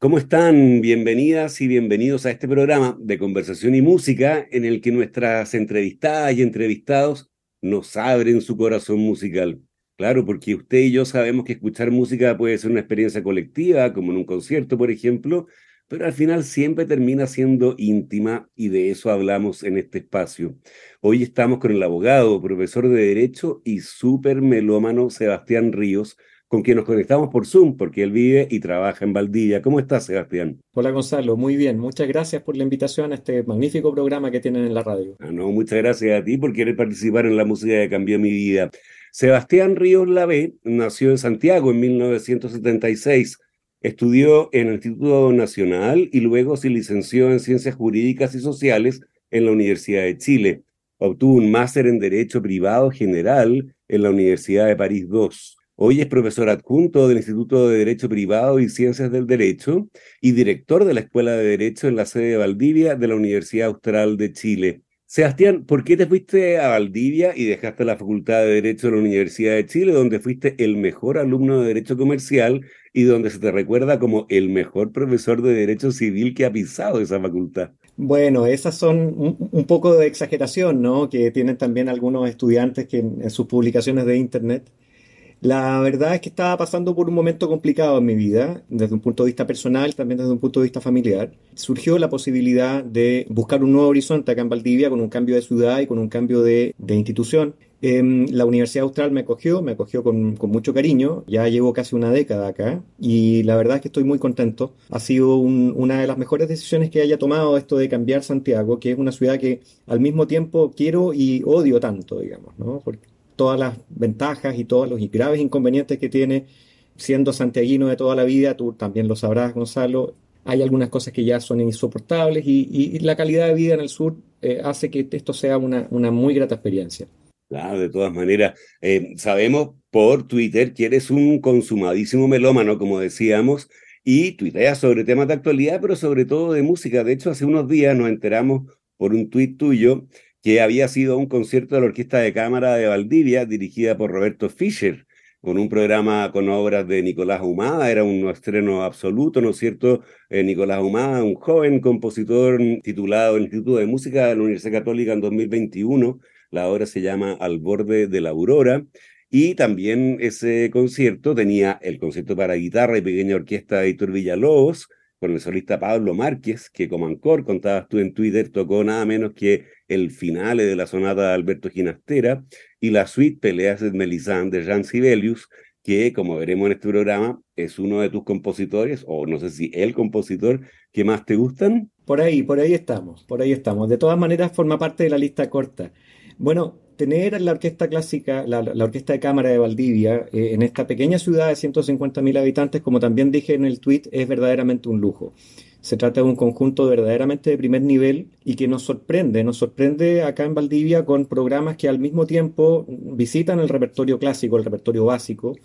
¿Cómo están? Bienvenidas y bienvenidos a este programa de conversación y música en el que nuestras entrevistadas y entrevistados nos abren su corazón musical. Claro, porque usted y yo sabemos que escuchar música puede ser una experiencia colectiva, como en un concierto, por ejemplo, pero al final siempre termina siendo íntima y de eso hablamos en este espacio. Hoy estamos con el abogado, profesor de Derecho y súper melómano Sebastián Ríos, con quien nos conectamos por Zoom, porque él vive y trabaja en Valdivia. ¿Cómo estás, Sebastián? Hola, Gonzalo. Muy bien. Muchas gracias por la invitación a este magnífico programa que tienen en la radio. Ah, no, muchas gracias a ti por querer participar en la música que cambió mi vida. Sebastián Ríos Lavé nació en Santiago en 1976 Estudió en el Instituto Nacional y luego se licenció en Ciencias Jurídicas y Sociales en la Universidad de Chile. Obtuvo un máster en Derecho Privado General en la Universidad de París II. Hoy es profesor adjunto del Instituto de Derecho Privado y Ciencias del Derecho y director de la Escuela de Derecho en la sede de Valdivia de la Universidad Austral de Chile. Sebastián, ¿por qué te fuiste a Valdivia y dejaste la Facultad de Derecho de la Universidad de Chile, donde fuiste el mejor alumno de Derecho Comercial y donde se te recuerda como el mejor profesor de Derecho Civil que ha pisado esa facultad? Bueno, esas son un, poco de exageración, ¿no? Que tienen también algunos estudiantes que en sus publicaciones de Internet la verdad es que estaba pasando por un momento complicado en mi vida, desde un punto de vista personal, también desde un punto de vista familiar. Surgió la posibilidad de buscar un nuevo horizonte acá en Valdivia, con un cambio de ciudad y con un cambio de, institución. Em, la Universidad Austral me acogió, me acogió con, mucho cariño, ya llevo casi una década acá y la verdad es que estoy muy contento. Ha sido una de las mejores decisiones que haya tomado esto de cambiar Santiago, que es una ciudad que al mismo tiempo quiero y odio tanto, digamos, ¿no? Todas las ventajas y todos los graves inconvenientes que tiene siendo santiaguino de toda la vida, tú también lo sabrás, Gonzalo, hay algunas cosas que ya son insoportables y, la calidad de vida en el sur eh, hace que esto sea una, una, muy grata experiencia. Claro, de todas maneras, eh, sabemos por Twitter que eres un consumadísimo melómano, como decíamos, y tuiteas sobre temas de actualidad, pero sobre todo de música. De hecho, hace unos días nos enteramos por un tuit tuyo que había sido un concierto de la Orquesta de Cámara de Valdivia, dirigida por Roberto Fischer, con un programa con obras de Nicolás Humada, era un estreno absoluto, ¿no es cierto? Eh, Nicolás Humada, un joven compositor titulado en el Instituto de Música de la Universidad Católica en 2021, la obra se llama Al borde de la aurora, y también ese concierto tenía el concierto para guitarra y pequeña orquesta de Hitor Villalobos, con el solista Pablo Márquez, que como Ancor, contabas tú en Twitter, tocó nada menos que el finale de la sonata de Alberto Ginastera y la suite Peleas de Melisande de Jean Sibelius, que como veremos en este programa es uno de tus compositores, o no sé si el compositor que más te gustan. Por ahí, por ahí estamos, por ahí estamos. De todas maneras forma parte de la lista corta. Bueno, tener la orquesta clásica, la, orquesta de cámara de Valdivia, eh, en esta pequeña ciudad de 150.000 habitantes, como también dije en el tweet, es verdaderamente un lujo. Se trata de un conjunto verdaderamente de primer nivel y que nos sorprende, nos sorprende acá en Valdivia con programas que al mismo tiempo visitan el repertorio clásico, el repertorio básico,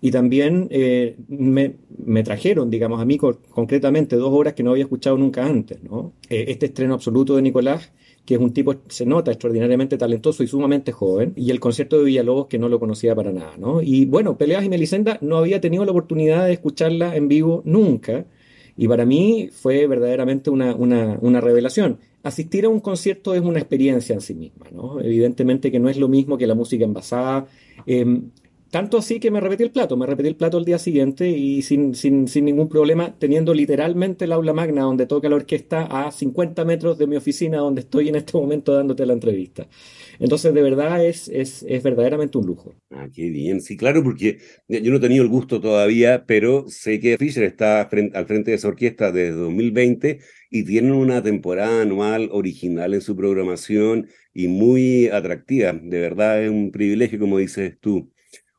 y también eh, me, trajeron, digamos, a mí concretamente dos obras que no había escuchado nunca antes. ¿no? Eh, este estreno absoluto de Nicolás que es un tipo, se nota, extraordinariamente talentoso y sumamente joven, y el concierto de Villalobos, que no lo conocía para nada, ¿no? Y bueno, Peleas y Melisenda no había tenido la oportunidad de escucharla en vivo nunca, y para mí fue verdaderamente una, una, revelación. Asistir a un concierto es una experiencia en sí misma, ¿no? Evidentemente que no es lo mismo que la música envasada. Em, Tanto así que me repetí el plato, me repetí el plato el día siguiente y sin, sin, sin ningún problema, teniendo literalmente el aula magna donde toca la orquesta a 50 metros de mi oficina donde estoy en este momento dándote la entrevista. Entonces, de verdad, es, es, es verdaderamente un lujo. Ah, qué bien. Sí, claro, porque yo no he tenido el gusto todavía, pero sé que Fisher está al frente de esa orquesta desde 2020 y tienen una temporada anual original en su programación y muy atractiva. De verdad, es un privilegio, como dices tú.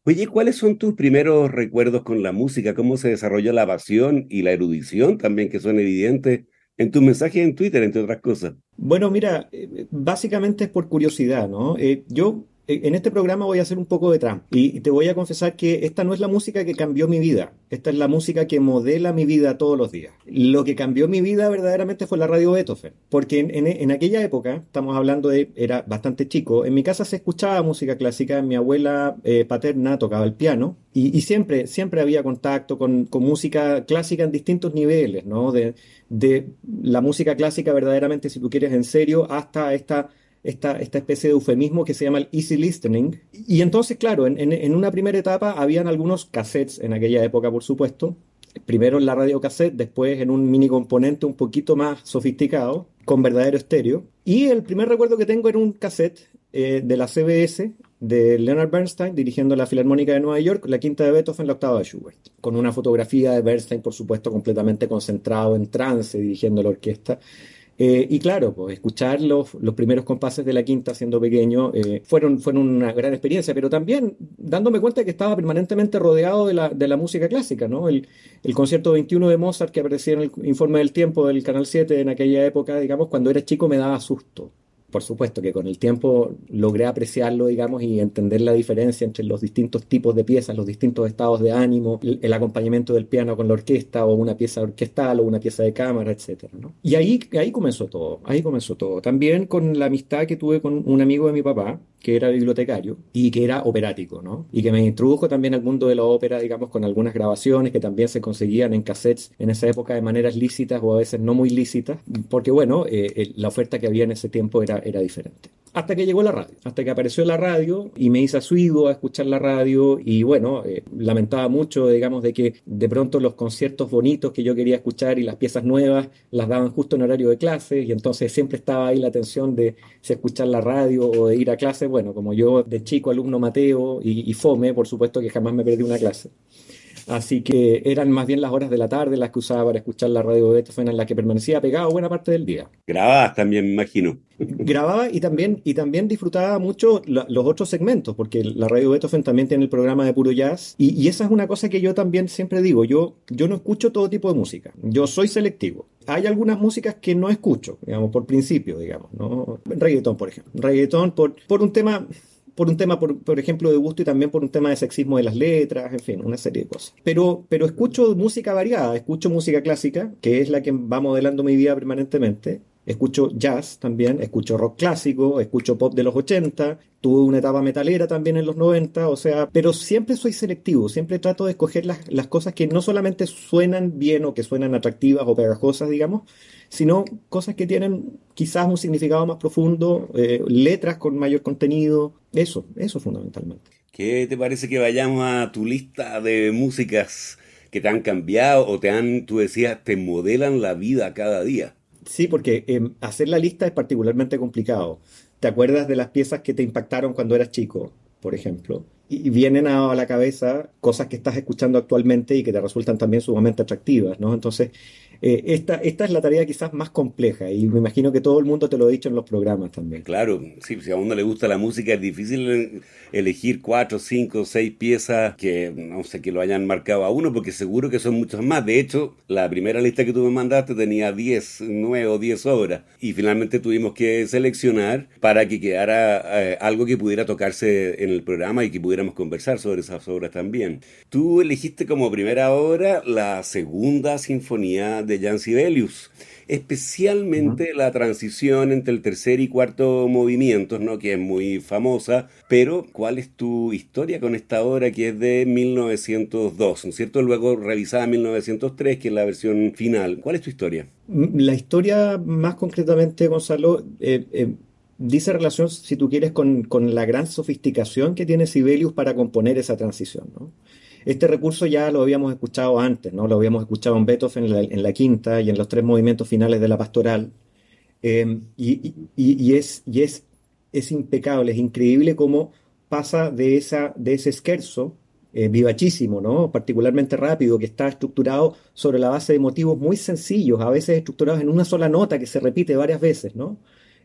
Oye, ¿cuáles son tus primeros recuerdos con la música? ¿Cómo se desarrolló la pasión y la erudición también, que son evidentes en tus mensajes en Twitter, entre otras cosas? Bueno, mira, eh, básicamente es por curiosidad, ¿no? Eh, yo en este programa voy a hacer un poco de trampa y te voy a confesar que esta no es la música que cambió mi vida, esta es la música que modela mi vida todos los días. Lo que cambió mi vida verdaderamente fue la radio Beethoven, porque en, aquella época, estamos hablando de, era bastante chico, en mi casa se escuchaba música clásica, mi abuela eh, paterna tocaba el piano y, siempre, siempre había contacto con, música clásica en distintos niveles, ¿no? De, de la música clásica verdaderamente, si tú quieres en serio, hasta esta esta, especie de eufemismo que se llama el easy listening. Y entonces, claro, en, en, una primera etapa habían algunos cassettes en aquella época, por supuesto. Primero en la radio cassette, después en un mini componente un poquito más sofisticado, con verdadero estéreo. Y el primer recuerdo que tengo era un cassette eh, de la CBS de Leonard Bernstein dirigiendo la Filarmónica de Nueva York, la quinta de Beethoven, la octava de Schubert, con una fotografía de Bernstein, por supuesto, completamente concentrado en trance dirigiendo la orquesta. Eh, y claro, pues escuchar los, los, primeros compases de la quinta siendo pequeño eh, fueron, fueron una gran experiencia, pero también dándome cuenta que estaba permanentemente rodeado de la, de la música clásica, ¿no? El, el, concierto 21 de Mozart que aparecía en el informe del tiempo del Canal 7 en aquella época, digamos, cuando era chico me daba susto por supuesto que con el tiempo logré apreciarlo, digamos, y entender la diferencia entre los distintos tipos de piezas, los distintos estados de ánimo, el, acompañamiento del piano con la orquesta o una pieza orquestal o una pieza de cámara, etc. Y ahí, ahí comenzó todo, ahí comenzó todo. También con la amistad que tuve con un amigo de mi papá, que era bibliotecario y que era operático, ¿no? Y que me introdujo también al mundo de la ópera, digamos, con algunas grabaciones que también se conseguían en cassettes en esa época de maneras lícitas o a veces no muy lícitas, porque bueno, eh, la oferta que había en ese tiempo era, era diferente hasta que llegó la radio, hasta que apareció la radio y me hice asuido a escuchar la radio y bueno, eh, lamentaba mucho, digamos, de que de pronto los conciertos bonitos que yo quería escuchar y las piezas nuevas las daban justo en horario de clase y entonces siempre estaba ahí la tensión de si escuchar la radio o de ir a clase. Bueno, como yo de chico alumno Mateo y, y fome, por supuesto que jamás me perdí una clase. Así que eran más bien las horas de la tarde las que usaba para escuchar la radio de Beethoven en la que permanecía pegado buena parte del día. Grababas también, me imagino. Grababa y también, y también disfrutaba mucho los otros segmentos, porque la radio Beethoven también tiene el programa de puro jazz. Y, esa es una cosa que yo también siempre digo, yo, yo no escucho todo tipo de música, yo soy selectivo. Hay algunas músicas que no escucho, digamos, por principio, digamos, ¿no? Reggaetón, por ejemplo. Reggaetón por, por un tema por un tema, por, por, ejemplo, de gusto y también por un tema de sexismo de las letras, en fin, una serie de cosas. Pero, pero escucho música variada, escucho música clásica, que es la que va modelando mi vida permanentemente. Escucho jazz también, escucho rock clásico, escucho pop de los 80, tuve una etapa metalera también en los 90, o sea, pero siempre soy selectivo, siempre trato de escoger las, las cosas que no solamente suenan bien o que suenan atractivas o pegajosas, digamos, sino cosas que tienen quizás un significado más profundo, eh, letras con mayor contenido, eso, eso fundamentalmente. ¿Qué te parece que vayamos a tu lista de músicas que te han cambiado o te han, tú decías, te modelan la vida cada día? Sí, porque em, hacer la lista es particularmente complicado. ¿Te acuerdas de las piezas que te impactaron cuando eras chico, por ejemplo? Y vienen a la cabeza cosas que estás escuchando actualmente y que te resultan también sumamente atractivas, ¿no? Entonces, eh, esta, esta es la tarea quizás más compleja y me imagino que todo el mundo te lo ha dicho en los programas también. Claro, sí, si a uno le gusta la música es difícil elegir cuatro, cinco, seis piezas que no sé que lo hayan marcado a uno porque seguro que son muchas más. De hecho, la primera lista que tú me mandaste tenía 10, 9 o 10 obras y finalmente tuvimos que seleccionar para que quedara eh, algo que pudiera tocarse en el programa y que pudiéramos conversar sobre esas obras también. Tú elegiste como primera obra la segunda sinfonía de de Jan Sibelius, especialmente la transición entre el tercer y cuarto movimientos, ¿no? que es muy famosa, pero ¿cuál es tu historia con esta obra que es de 1902, ¿no es cierto? Luego revisada en 1903, que es la versión final. ¿Cuál es tu historia? La historia más concretamente, Gonzalo, eh, eh, dice relación, si tú quieres, con, con, la gran sofisticación que tiene Sibelius para componer esa transición. ¿no? Este recurso ya lo habíamos escuchado antes, ¿no? lo habíamos escuchado en Beethoven en la, quinta y en los tres movimientos finales de la pastoral. Eh, y, es, impecable, es increíble cómo pasa de, ese esquerzo eh, vivachísimo, ¿no? particularmente rápido, que está estructurado sobre la base de motivos muy sencillos, a veces estructurados en una sola nota que se repite varias veces, ¿no?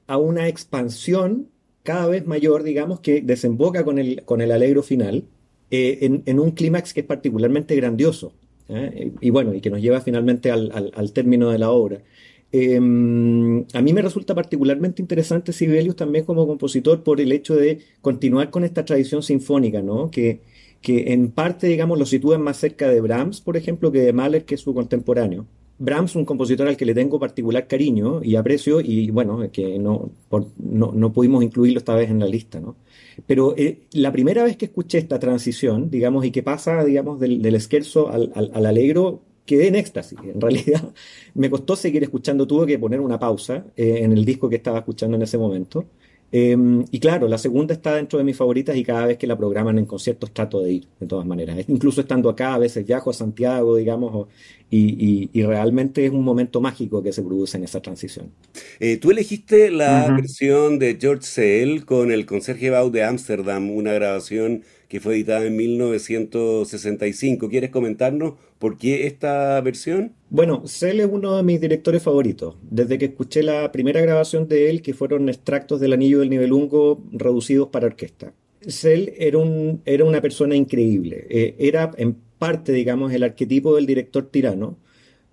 a una expansión cada vez mayor, digamos, que desemboca con el alegro final eh, en, un clímax que es particularmente grandioso. ¿eh? Y bueno, y que nos lleva finalmente al, al, término de la obra. Eh, a mí me resulta particularmente interesante Sibelius también como compositor por el hecho de continuar con esta tradición sinfónica, ¿no? Que, que en parte, digamos, lo sitúa más cerca de Brahms, por ejemplo, que de Mahler, que es su contemporáneo. Brahms, un compositor al que le tengo particular cariño y aprecio, y bueno, que no, por, no, no, pudimos incluirlo esta vez en la lista, ¿no? Pero eh, la primera vez que escuché esta transición, digamos, y que pasa, digamos, del, del esquerzo al, al, al, alegro, quedé en éxtasis. En realidad, me costó seguir escuchando, tuve que poner una pausa eh, en el disco que estaba escuchando en ese momento. Eh, y claro, la segunda está dentro de mis favoritas y cada vez que la programan en conciertos trato de ir, de todas maneras. Incluso estando acá, a veces viajo a Santiago, digamos, o, y, y, y, realmente es un momento mágico que se produce en esa transición. Eh, tú elegiste la uh -huh. versión de George Seel con el Conserje Bau de Ámsterdam, una grabación que fue editada en 1965. ¿Quieres comentarnos por qué esta versión? Bueno, Seel es uno de mis directores favoritos. Desde que escuché la primera grabación de él, que fueron extractos del Anillo del Nibelungo reducidos para orquesta. Seel era, un, era una persona increíble. Eh, era en parte, digamos, el arquetipo del director tirano,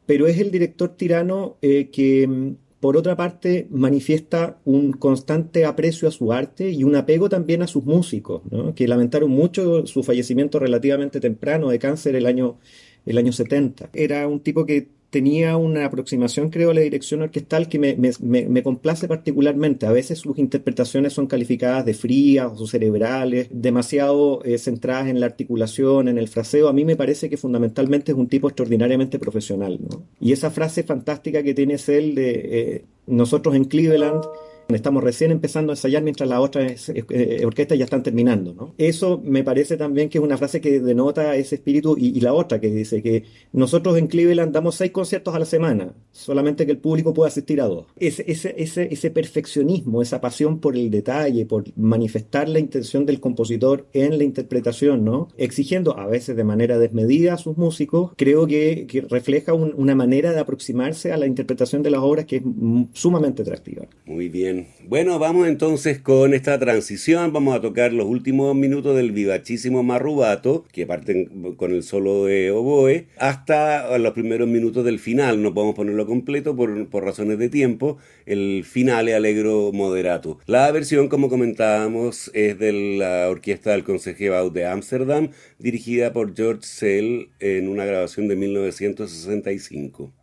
pero es el director tirano eh, que por otra parte, manifiesta un constante aprecio a su arte y un apego también a sus músicos, ¿no? que lamentaron mucho su fallecimiento relativamente temprano de cáncer el año, el año 70. Era un tipo que tenía una aproximación, creo, a la dirección orquestal que me, me, me, complace particularmente. A veces sus interpretaciones son calificadas de frías o cerebrales, demasiado eh, centradas en la articulación, en el fraseo. A mí me parece que fundamentalmente es un tipo extraordinariamente profesional. ¿no? Y esa frase fantástica que tiene él de eh, nosotros en Cleveland Estamos recién empezando a ensayar mientras las otras eh, orquestas ya están terminando. ¿no? Eso me parece también que es una frase que denota ese espíritu y, y, la otra que dice que nosotros en Cleveland damos seis conciertos a la semana, solamente que el público pueda asistir a dos. Ese, ese, ese, ese perfeccionismo, esa pasión por el detalle, por manifestar la intención del compositor en la interpretación, ¿no? exigiendo a veces de manera desmedida a sus músicos, creo que, que refleja un, una manera de aproximarse a la interpretación de las obras que es sumamente atractiva. Muy bien. Bueno, vamos entonces con esta transición. Vamos a tocar los últimos minutos del vivachísimo Marrubato, que parten con el solo de oboe, hasta los primeros minutos del final. No podemos ponerlo completo por, por razones de tiempo. El final es alegro moderato. La versión, como comentábamos, es de la orquesta del Concertgebouw de Ámsterdam, dirigida por George Sell en una grabación de 1965.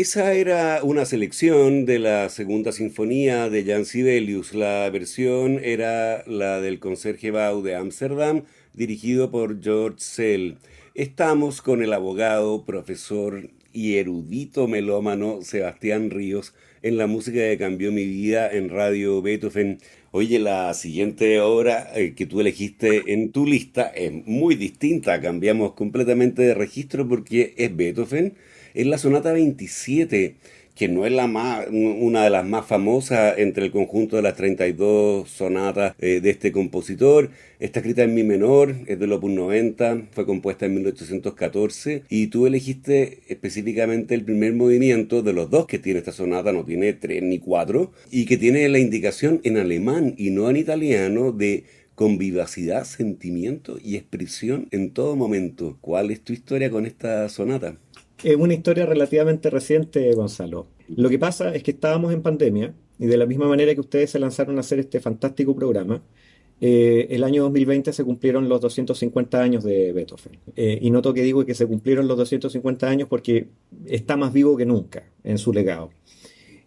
Esa era una selección de la segunda sinfonía de Jan Sibelius. La versión era la del Conserje Bau de Ámsterdam, dirigido por George Sell. Estamos con el abogado, profesor y erudito melómano Sebastián Ríos en la música que cambió mi vida en Radio Beethoven. Oye, la siguiente obra eh, que tú elegiste en tu lista es muy distinta, cambiamos completamente de registro porque es Beethoven es la sonata 27, que no es la más, una de las más famosas entre el conjunto de las 32 sonatas eh, de este compositor. Está escrita en mi menor, es del Opus 90, fue compuesta en 1814 y tú elegiste específicamente el primer movimiento de los dos que tiene esta sonata, no tiene tres ni cuatro, y que tiene la indicación en alemán y no en italiano de con vivacidad, sentimiento y expresión en todo momento. ¿Cuál es tu historia con esta sonata? Es una historia relativamente reciente, Gonzalo. Lo que pasa es que estábamos en pandemia y de la misma manera que ustedes se lanzaron a hacer este fantástico programa, eh, el año 2020 se cumplieron los 250 años de Beethoven. Eh, y noto que digo que se cumplieron los 250 años porque está más vivo que nunca en su legado.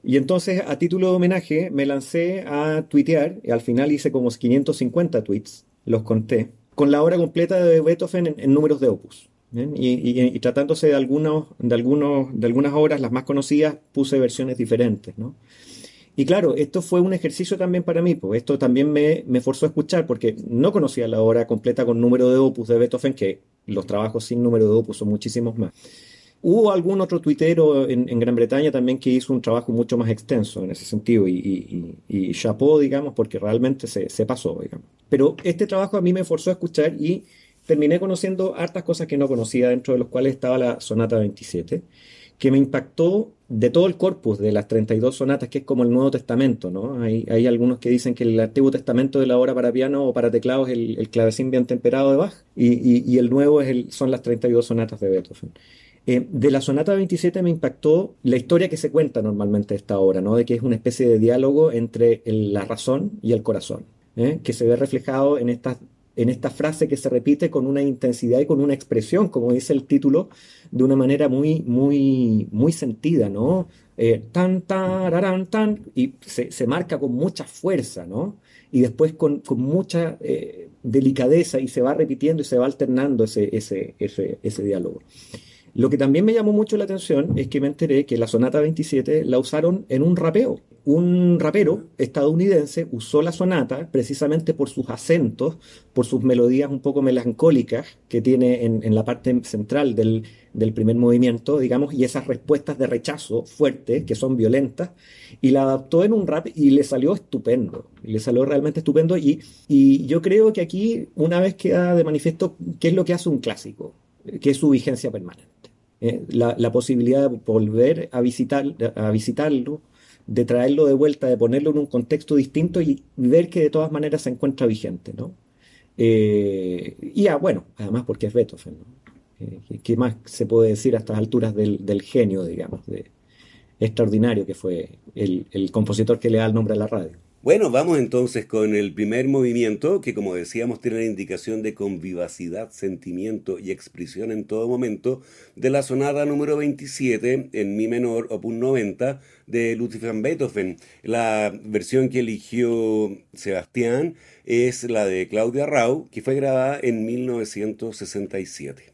Y entonces, a título de homenaje, me lancé a tuitear, y al final hice como 550 tweets, los conté, con la obra completa de Beethoven en números de opus. Y, tratándose de, algunos, de, algunos, de algunas obras, las más conocidas, puse versiones diferentes. ¿no? Y claro, esto fue un ejercicio también para mí, pues esto también me, me forzó a escuchar, porque no conocía la obra completa con número de opus de Beethoven, que los trabajos sin número de opus son muchísimos más. Hubo algún otro tuitero en, Gran Bretaña también que hizo un trabajo mucho más extenso en ese sentido y, y, y chapó, digamos, porque realmente se, se pasó, digamos. Pero este trabajo a mí me forzó a escuchar y terminé conociendo hartas cosas que no conocía, dentro de los cuales estaba la Sonata 27, que me impactó de todo el corpus de las 32 sonatas, que es como el Nuevo Testamento, ¿no? Hay, hay algunos que dicen que el Antiguo Testamento de la obra para piano o para teclado es el, clavecín bien temperado de Bach, y, el nuevo es el, son las 32 sonatas de Beethoven. Eh, de la sonata 27 me impactó la historia que se cuenta normalmente de esta obra, ¿no? de que es una especie de diálogo entre la razón y el corazón, ¿eh? que se ve reflejado en estas en esta frase que se repite con una intensidad y con una expresión, como dice el título, de una manera muy, muy, muy sentida, ¿no? Eh, tan, tan, tan, y se, marca con mucha fuerza, ¿no? Y después con, mucha eh, delicadeza y se va repitiendo y se va alternando ese, ese, ese diálogo. Lo que también me llamó mucho la atención es que me enteré que la sonata 27 la usaron en un rapeo. Un rapero estadounidense usó la sonata precisamente por sus acentos, por sus melodías un poco melancólicas que tiene en, la parte central del, primer movimiento, digamos, y esas respuestas de rechazo fuertes, que son violentas, y la adaptó en un rap y le salió estupendo, le salió realmente estupendo, y, y yo creo que aquí una vez queda de manifiesto qué es lo que hace un clásico, que es su vigencia permanente. Eh, la, posibilidad de volver a, visitar, a visitarlo, de traerlo de vuelta, de ponerlo en un contexto distinto y ver que de todas maneras se encuentra vigente, ¿no? Eh, y ah, bueno, además porque es Beethoven, eh, ¿Qué más se puede decir a estas alturas del, genio, digamos, de, extraordinario que fue el, el compositor que le da el nombre a la radio? Bueno, vamos entonces con el primer movimiento, que como decíamos tiene la indicación de con vivacidad, sentimiento y expresión en todo momento, de la sonada número 27 en mi menor, opus 90, de Ludwig van Beethoven. La versión que eligió Sebastián es la de Claudia Rau, que fue grabada en 1967.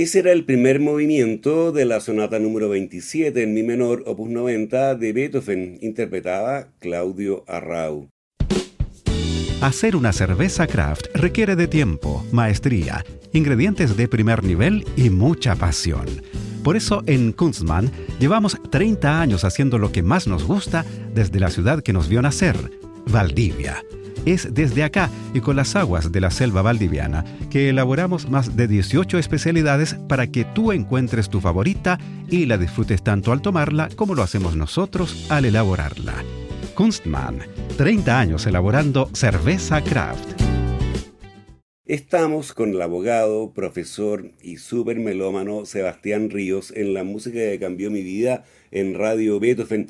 Ese era el primer movimiento de la sonata número 27 en mi menor, opus 90 de Beethoven, interpretada Claudio Arrau. Hacer una cerveza craft requiere de tiempo, maestría, ingredientes de primer nivel y mucha pasión. Por eso en Kunstmann llevamos 30 años haciendo lo que más nos gusta desde la ciudad que nos vio nacer, Valdivia. Es desde acá y con las aguas de la selva valdiviana que elaboramos más de 18 especialidades para que tú encuentres tu favorita y la disfrutes tanto al tomarla como lo hacemos nosotros al elaborarla. Kunstmann, 30 años elaborando cerveza craft. Estamos con el abogado, profesor y super melómano Sebastián Ríos en la música que cambió mi vida en Radio Beethoven.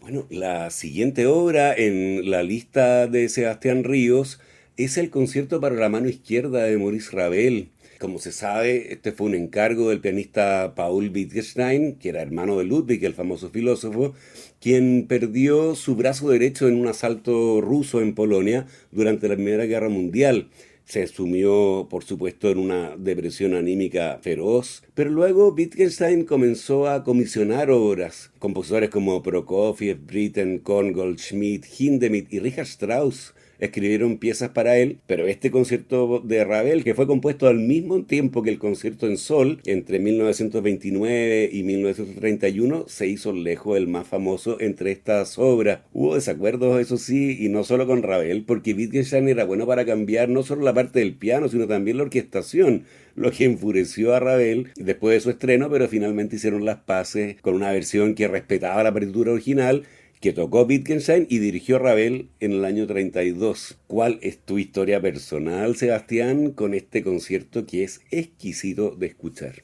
Bueno, la siguiente obra en la lista de Sebastián Ríos es el concierto para la mano izquierda de Maurice Ravel. Como se sabe, este fue un encargo del pianista Paul Wittgenstein, que era hermano de Ludwig, el famoso filósofo, quien perdió su brazo derecho en un asalto ruso en Polonia durante la Primera Guerra Mundial se sumió, por supuesto, en una depresión anímica feroz, pero luego Wittgenstein comenzó a comisionar obras. Compositores como Prokofiev, Britten, Korn, Goldschmidt, Hindemith y Richard Strauss escribieron piezas para él, pero este concierto de Ravel, que fue compuesto al mismo tiempo que el concierto en Sol, entre 1929 y 1931, se hizo lejos el más famoso entre estas obras. Hubo desacuerdos, eso sí, y no solo con Ravel, porque Wittgenstein era bueno para cambiar no solo la parte del piano, sino también la orquestación lo que enfureció a Ravel después de su estreno, pero finalmente hicieron las paces con una versión que respetaba la partitura original que tocó Wittgenstein y dirigió Ravel en el año 32. ¿Cuál es tu historia personal, Sebastián, con este concierto que es exquisito de escuchar?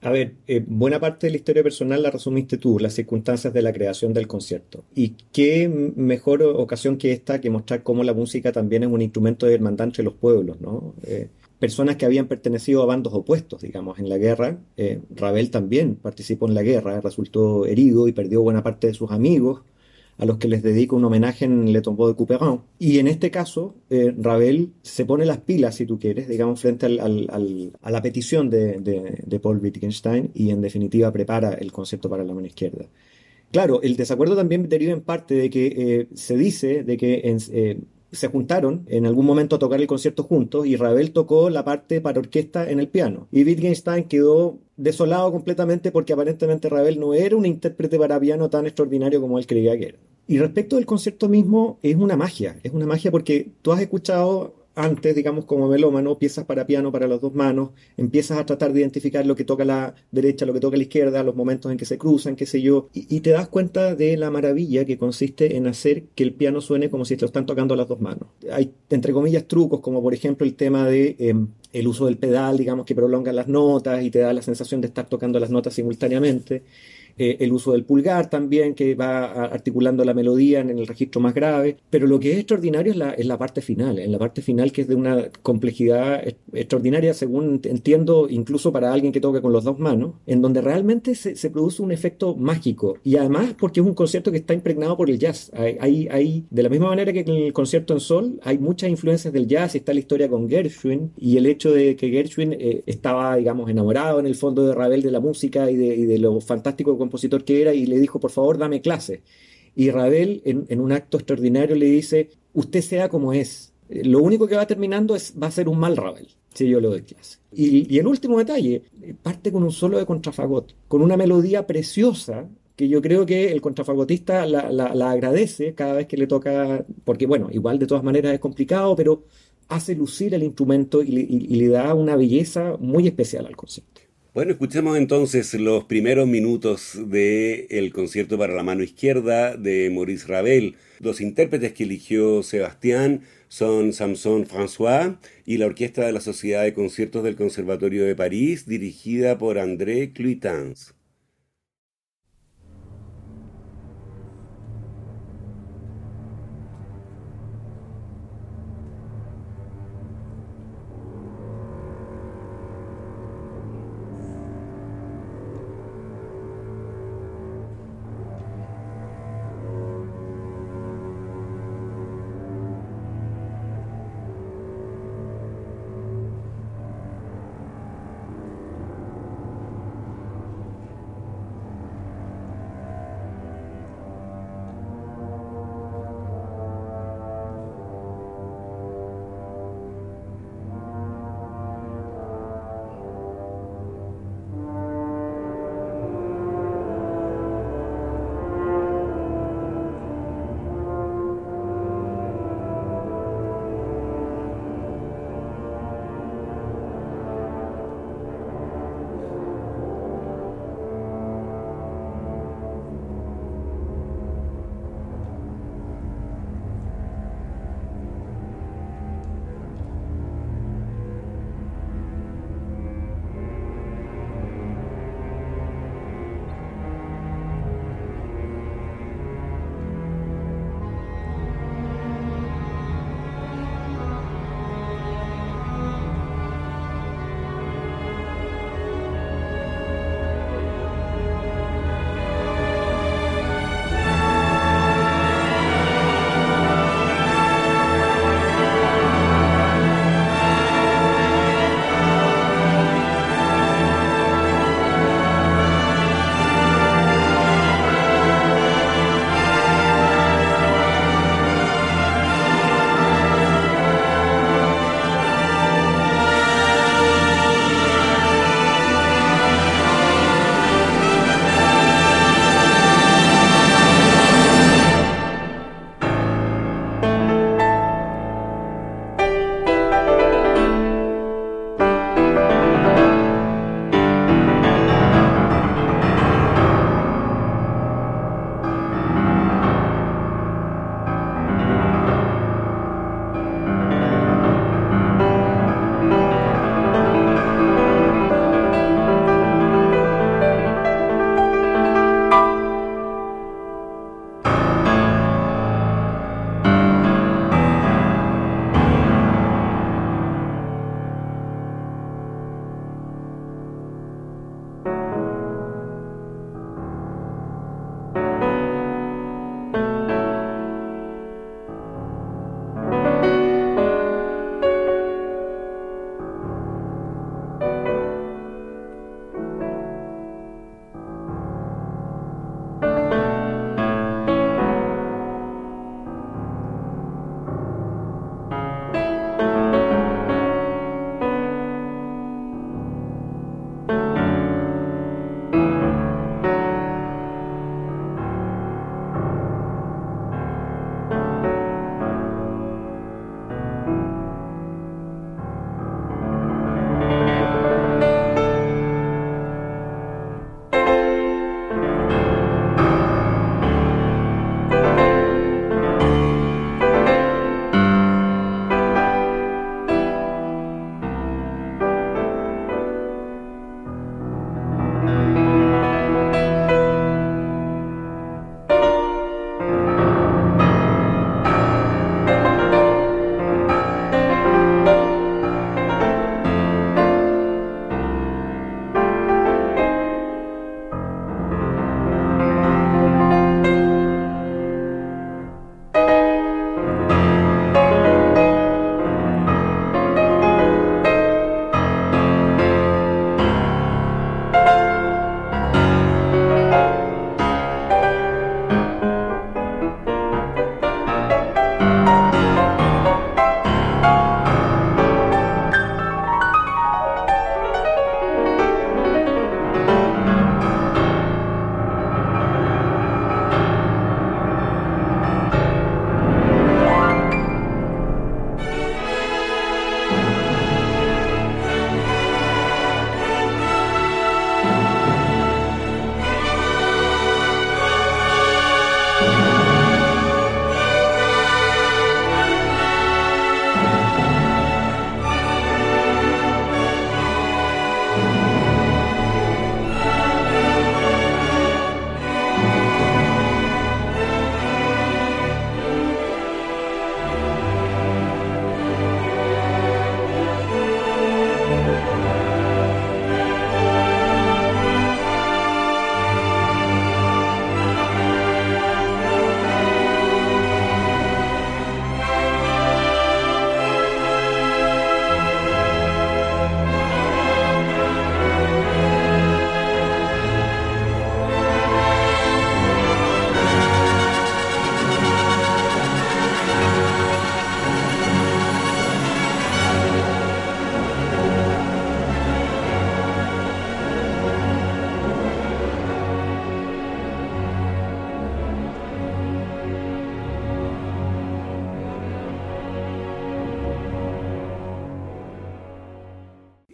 A ver, eh, buena parte de la historia personal la resumiste tú, las circunstancias de la creación del concierto. Y qué mejor ocasión que esta que mostrar cómo la música también es un instrumento de hermandad entre los pueblos, ¿no? Eh, personas que habían pertenecido a bandos opuestos, digamos, en la guerra. Eh, Ravel también participó en la guerra, resultó herido y perdió buena parte de sus amigos, a los que les dedica un homenaje en Le Tombeau de Couperin. Y en este caso, eh, Ravel se pone las pilas, si tú quieres, digamos, frente a la petición de, Paul Wittgenstein y en definitiva prepara el concepto para la mano izquierda. Claro, el desacuerdo también deriva en parte de que eh, se dice de que en, se juntaron en algún momento a tocar el concierto juntos y Ravel tocó la parte para orquesta en el piano. Y Wittgenstein quedó desolado completamente porque aparentemente Ravel no era un intérprete para piano tan extraordinario como él creía que era. Y respecto del concierto mismo, es una magia, es una magia porque tú has escuchado antes, digamos, como melómano, piezas para piano para las dos manos, empiezas a tratar de identificar lo que toca la derecha, lo que toca la izquierda, los momentos en que se cruzan, qué sé yo, y, te das cuenta de la maravilla que consiste en hacer que el piano suene como si te lo están tocando las dos manos. Hay, entre comillas, trucos, como por ejemplo el tema de em, el uso del pedal, digamos, que prolonga las notas y te da la sensación de estar tocando las notas simultáneamente. Eh, el uso del pulgar también, que va articulando la melodía en el registro más grave, pero lo que es extraordinario es la, es la parte final, en la parte final que es de una complejidad extraordinaria, según entiendo, incluso para alguien que toca con las dos manos, en donde realmente se, se, produce un efecto mágico, y además porque es un concierto que está impregnado por el jazz, hay, hay, de la misma manera que en el concierto en Sol, hay muchas influencias del jazz, está la historia con Gershwin, y el hecho de que Gershwin eh, estaba, digamos, enamorado en el fondo de Ravel de la música y de, y de lo fantástico compositor que era y le dijo, por favor, dame clase. Y Ravel, en, un acto extraordinario, le dice, usted sea como es. Lo único que va terminando es, va a ser un mal Ravel, si yo le doy clase. Y, el último detalle, parte con un solo de contrafagot, con una melodía preciosa que yo creo que el contrafagotista la, agradece cada vez que le toca, porque bueno, igual de todas maneras es complicado, pero hace lucir el instrumento y le da una belleza muy especial al concepto. Bueno, escuchemos entonces los primeros minutos del concierto para la mano izquierda de Maurice Ravel. Los intérpretes que eligió Sebastián son Samson François y la Orquesta de la Sociedad de Conciertos del Conservatorio de París, dirigida por André Cluitans.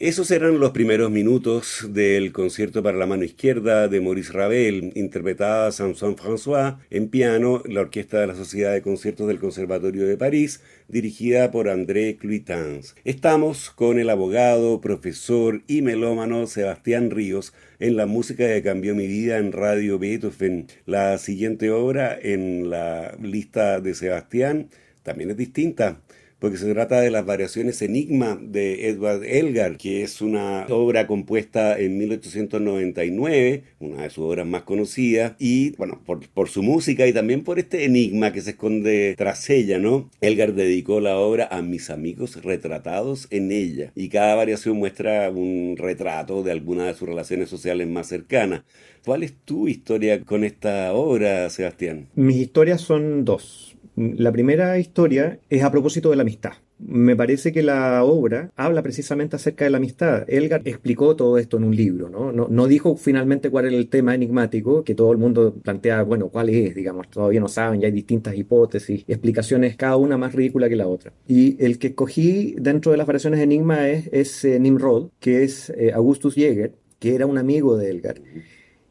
Esos eran los primeros minutos del concierto para la mano izquierda de Maurice Ravel, interpretada Samson François en piano, la orquesta de la Sociedad de Conciertos del Conservatorio de París, dirigida por André Cluitans. Estamos con el abogado, profesor y melómano Sebastián Ríos en la música que cambió mi vida en Radio Beethoven. La siguiente obra en la lista de Sebastián también es distinta porque se trata de las variaciones Enigma de Edward Elgar, que es una obra compuesta en 1899, una de sus obras más conocidas, y bueno, por, su música y también por este enigma que se esconde tras ella, ¿no? Elgar dedicó la obra a mis amigos retratados en ella, y cada variación muestra un retrato de alguna de sus relaciones sociales más cercanas. ¿Cuál es tu historia con esta obra, Sebastián? Mis historias son dos. La primera historia es a propósito de la amistad. Me parece que la obra habla precisamente acerca de la amistad. Elgar explicó todo esto en un libro, ¿no? No, dijo finalmente cuál era el tema enigmático, que todo el mundo plantea, bueno, cuál es, digamos, todavía no saben, ya hay distintas hipótesis, explicaciones, cada una más ridícula que la otra. Y el que escogí dentro de las variaciones de Enigma es, eh, Nimrod, que es eh, Augustus Jäger, que era un amigo de Elgar.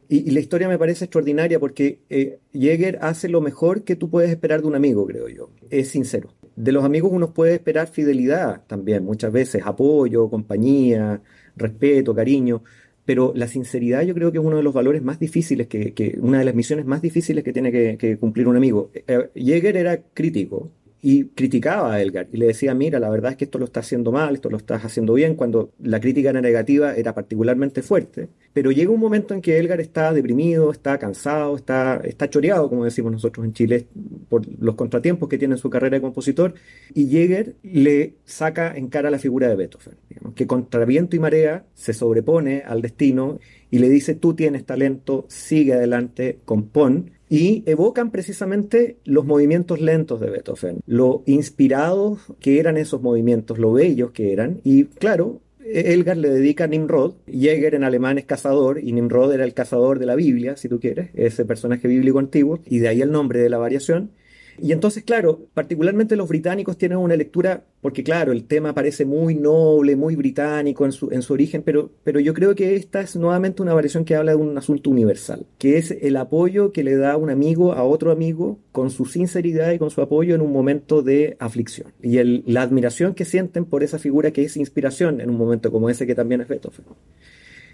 Y, la historia me parece extraordinaria porque eh, Jäger hace lo mejor que tú puedes esperar de un amigo, creo yo. Es sincero. De los amigos uno puede esperar fidelidad también, muchas veces, apoyo, compañía, respeto, cariño. Pero la sinceridad yo creo que es uno de los valores más difíciles, que, una de las misiones más difíciles que tiene que, que cumplir un amigo. Eh, Jäger era crítico, y criticaba a Elgar y le decía, mira, la verdad es que esto lo está haciendo mal, esto lo estás haciendo bien, cuando la crítica negativa era particularmente fuerte. Pero llega un momento en que Elgar está deprimido, está cansado, está, está choreado, como decimos nosotros en Chile, por los contratiempos que tiene en su carrera de compositor, y Jäger le saca en cara la figura de Beethoven, que contra viento y marea se sobrepone al destino y le dice, tú tienes talento, sigue adelante, compón, y evocan precisamente los movimientos lentos de Beethoven, lo inspirados que eran esos movimientos, lo bellos que eran, y claro, Elgar le dedica a Nimrod, Jäger en alemán es cazador, y Nimrod era el cazador de la Biblia, si tú quieres, ese personaje bíblico antiguo, y de ahí el nombre de la variación, y entonces, claro, particularmente los británicos tienen una lectura, porque claro, el tema parece muy noble, muy británico en su, en su origen, pero, pero yo creo que esta es nuevamente una variación que habla de un asunto universal, que es el apoyo que le da un amigo a otro amigo con su sinceridad y con su apoyo en un momento de aflicción. Y el, la admiración que sienten por esa figura que es inspiración en un momento como ese que también es Beethoven.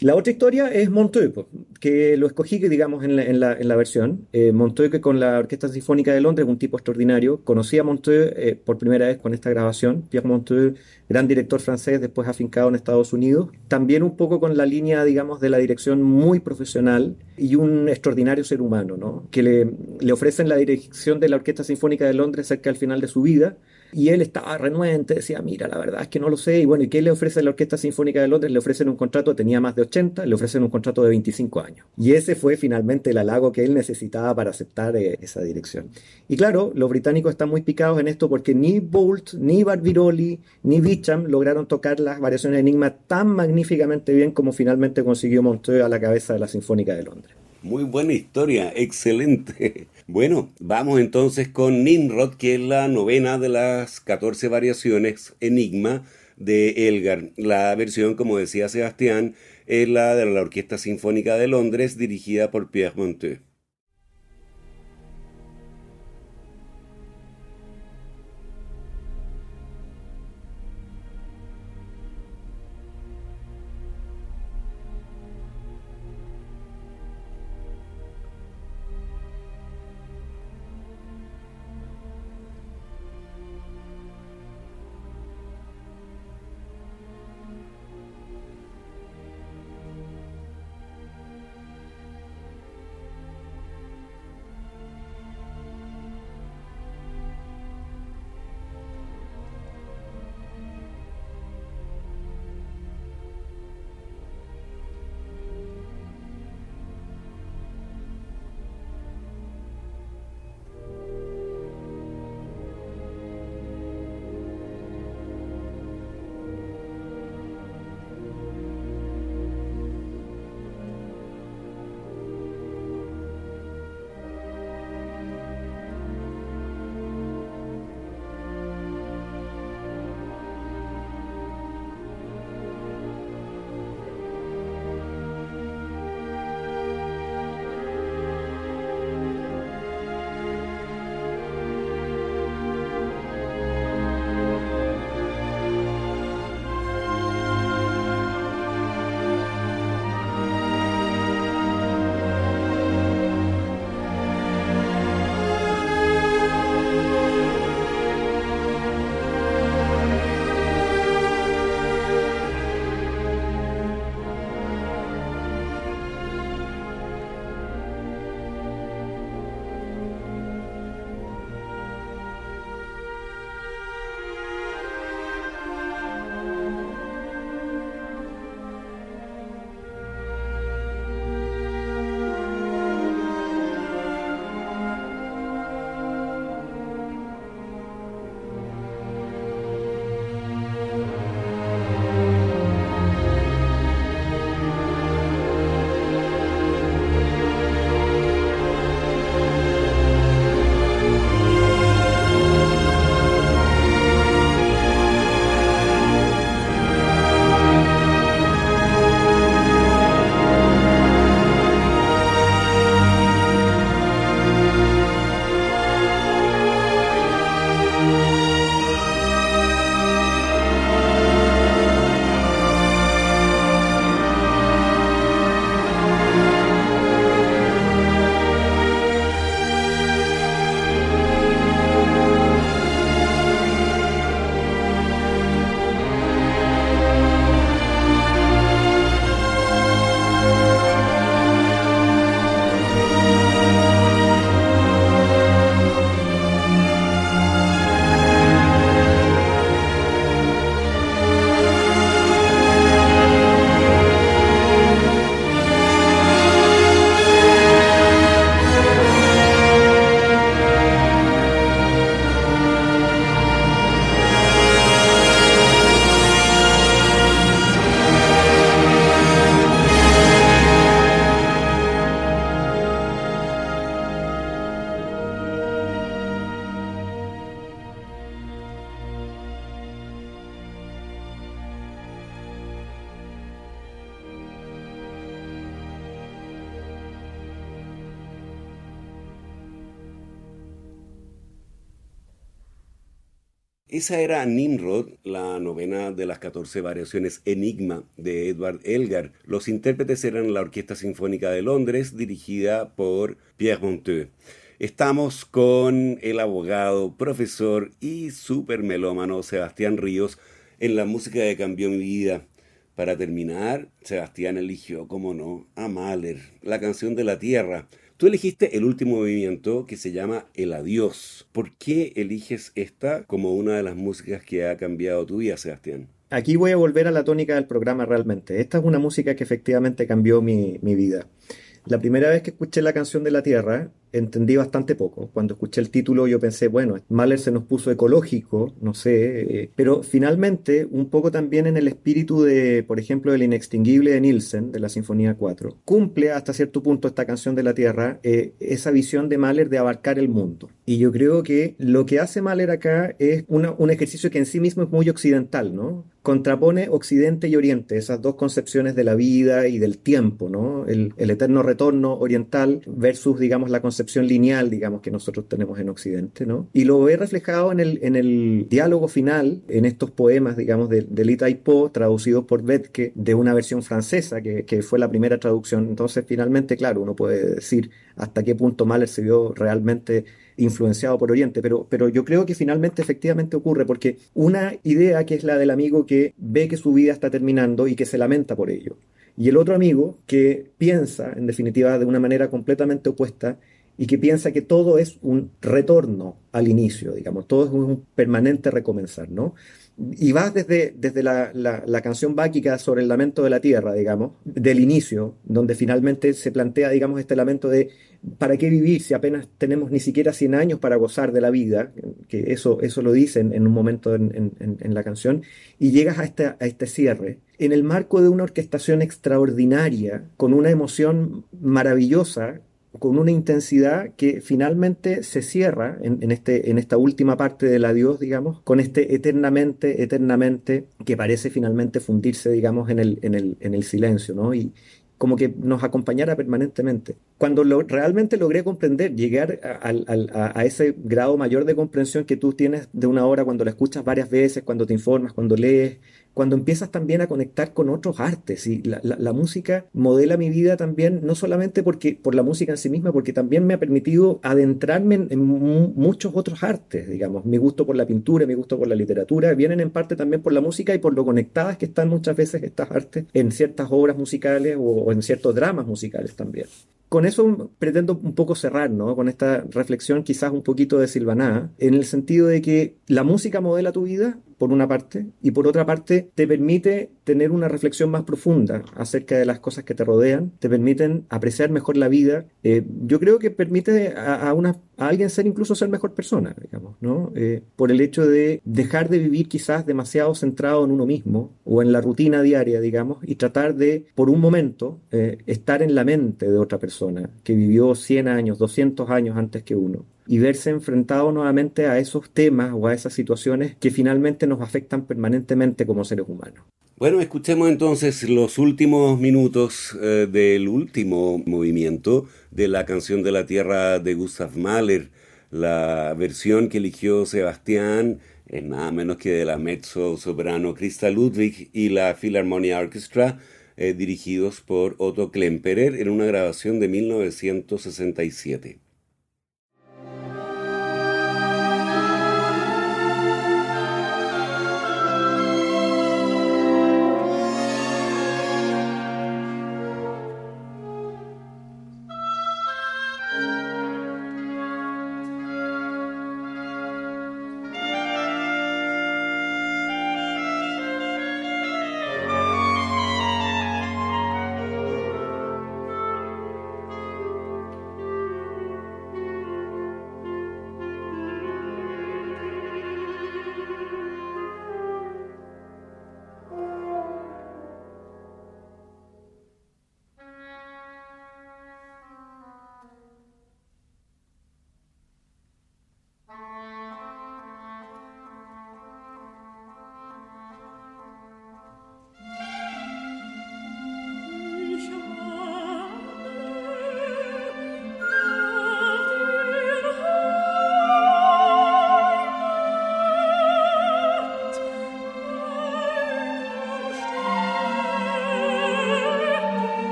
La otra historia es Montreux, que lo escogí, digamos, en la, en la, en la versión. Eh, que con la Orquesta Sinfónica de Londres, un tipo extraordinario. Conocí a Montreux eh, por primera vez con esta grabación. Pierre Montreux, gran director francés, después afincado en Estados Unidos. También un poco con la línea, digamos, de la dirección muy profesional y un extraordinario ser humano, ¿no? Que le, le ofrecen la dirección de la Orquesta Sinfónica de Londres cerca al final de su vida y él estaba renuente, decía, mira, la verdad es que no lo sé. Y bueno, ¿y qué le ofrece la Orquesta Sinfónica de Londres? Le ofrecen un contrato, tenía más de 80, le ofrecen un contrato de 25 años. Y ese fue finalmente el halago que él necesitaba para aceptar eh, esa dirección. Y claro, los británicos están muy picados en esto porque ni Bolt, ni Barbirolli, ni Beecham lograron tocar las variaciones de Enigma tan magníficamente bien como finalmente consiguió Montreux a la cabeza de la Sinfónica de Londres. Muy buena historia, excelente. Bueno, vamos entonces con Nimrod, que es la novena de las 14 variaciones Enigma de Elgar. La versión, como decía Sebastián, es la de la Orquesta Sinfónica de Londres, dirigida por Pierre Monteux. Esa era Nimrod, la novena de las 14 variaciones Enigma de Edward Elgar. Los intérpretes eran la Orquesta Sinfónica de Londres, dirigida por Pierre Monteux. Estamos con el abogado, profesor y supermelómano Sebastián Ríos en la música que cambió mi vida. Para terminar, Sebastián eligió, como no, a Mahler, la canción de la tierra. Tú elegiste el último movimiento que se llama El Adiós. ¿Por qué eliges esta como una de las músicas que ha cambiado tu vida, Sebastián? Aquí voy a volver a la tónica del programa realmente. Esta es una música que efectivamente cambió mi, mi vida. La primera vez que escuché la canción de la Tierra, entendí bastante poco. Cuando escuché el título yo pensé, bueno, Mahler se nos puso ecológico, no sé, eh, pero finalmente un poco también en el espíritu de, por ejemplo, el inextinguible de Nielsen, de la Sinfonía 4, cumple hasta cierto punto esta canción de la Tierra eh, esa visión de Mahler de abarcar el mundo. Y yo creo que lo que hace Mahler acá es un ejercicio que en sí mismo es muy occidental, ¿no? Contrapone Occidente y Oriente, esas dos concepciones de la vida y del tiempo, ¿no? El, el eterno retorno oriental versus, digamos, la concepción lineal, digamos, que nosotros tenemos en Occidente, ¿no? Y lo he reflejado en el, en el diálogo final, en estos poemas, digamos, de, de Lita y Po, traducidos por Betke, de una versión francesa, que, que fue la primera traducción. Entonces, finalmente, claro, uno puede decir hasta qué punto Mahler se vio realmente influenciado por Oriente, pero, pero yo creo que finalmente efectivamente ocurre porque una idea que es la del amigo que ve que su vida está terminando y que se lamenta por ello, y el otro amigo que piensa, en definitiva, de una manera completamente opuesta y que piensa que todo es un retorno al inicio, digamos, todo es un permanente recomenzar, ¿no? Y vas desde, desde la, la, canción báquica sobre el lamento de la tierra, digamos, del inicio, donde finalmente se plantea, digamos, este lamento de ¿para qué vivir si apenas tenemos ni siquiera 100 años para gozar de la vida? Que eso, eso lo dicen en un momento en, en, en la canción, y llegas a este, a este cierre, en el marco de una orquestación extraordinaria, con una emoción maravillosa, con una intensidad que finalmente se cierra en, este, en esta última parte del adiós, digamos, con este eternamente, eternamente, que parece finalmente fundirse, digamos, en el, en el, en el silencio, ¿no? Y, como que nos acompañara permanentemente. Cuando lo, realmente logré comprender, llegar a, a, a, ese grado mayor de comprensión que tú tienes de una obra cuando la escuchas varias veces, cuando te informas, cuando lees, cuando empiezas también a conectar con otros artes. Y la, música modela mi vida también, no solamente porque, por la música en sí misma, porque también me ha permitido adentrarme en, muchos otros artes, digamos. Mi gusto por la pintura, mi gusto por la literatura, vienen en parte también por la música y por lo conectadas que están muchas veces estas artes en ciertas obras musicales o, o en ciertos dramas musicales también con eso pretendo un poco cerrar, ¿no? Con esta reflexión quizás un poquito de Silvaná, en el sentido de que la música modela tu vida, por una parte, y por otra parte te permite tener una reflexión más profunda acerca de las cosas que te rodean, te permiten apreciar mejor la vida. Eh, yo creo que permite a, una, alguien ser incluso ser mejor persona, digamos, ¿no? Eh, por el hecho de dejar de vivir quizás demasiado centrado en uno mismo o en la rutina diaria, digamos, y tratar de, por un momento, eh, estar en la mente de otra persona que vivió 100 años, 200 años antes que uno y verse enfrentado nuevamente a esos temas o a esas situaciones que finalmente nos afectan permanentemente como seres humanos. Bueno, escuchemos entonces los últimos minutos eh, del último movimiento de la canción de la Tierra de Gustav Mahler, la versión que eligió Sebastián es nada menos que de la mezzo soprano Christa Ludwig y la Philharmonia Orchestra, eh, dirigidos por Otto Klemperer en una grabación de 1967.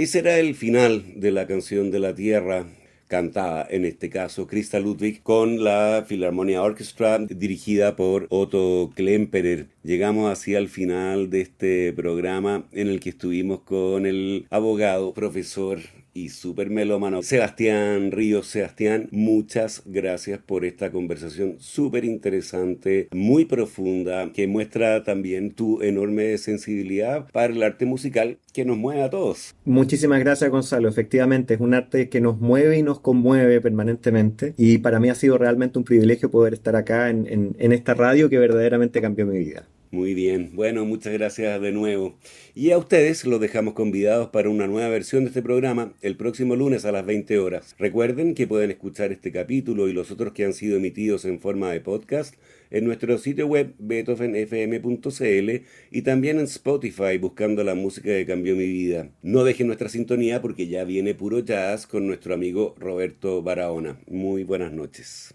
Ese era el final de la canción de la Tierra, cantada en este caso Krista Ludwig con la Philharmonia Orchestra dirigida por Otto Klemperer. Llegamos así al final de este programa en el que estuvimos con el abogado, profesor y super melómano Sebastián Ríos. Sebastián, muchas gracias por esta conversación súper interesante, muy profunda, que muestra también tu enorme sensibilidad para el arte musical que nos mueve a todos. Muchísimas gracias Gonzalo, efectivamente es un arte que nos mueve y nos conmueve permanentemente y para mí ha sido realmente un privilegio poder estar acá en, en esta radio que verdaderamente cambió mi vida. Muy bien, bueno, muchas gracias de nuevo. Y a ustedes los dejamos convidados para una nueva versión de este programa el próximo lunes a las 20 horas. Recuerden que pueden escuchar este capítulo y los otros que han sido emitidos en forma de podcast en nuestro sitio web beethovenfm.cl y también en Spotify buscando la música que cambió mi vida. No dejen nuestra sintonía porque ya viene puro jazz con nuestro amigo Roberto Barahona. Muy buenas noches.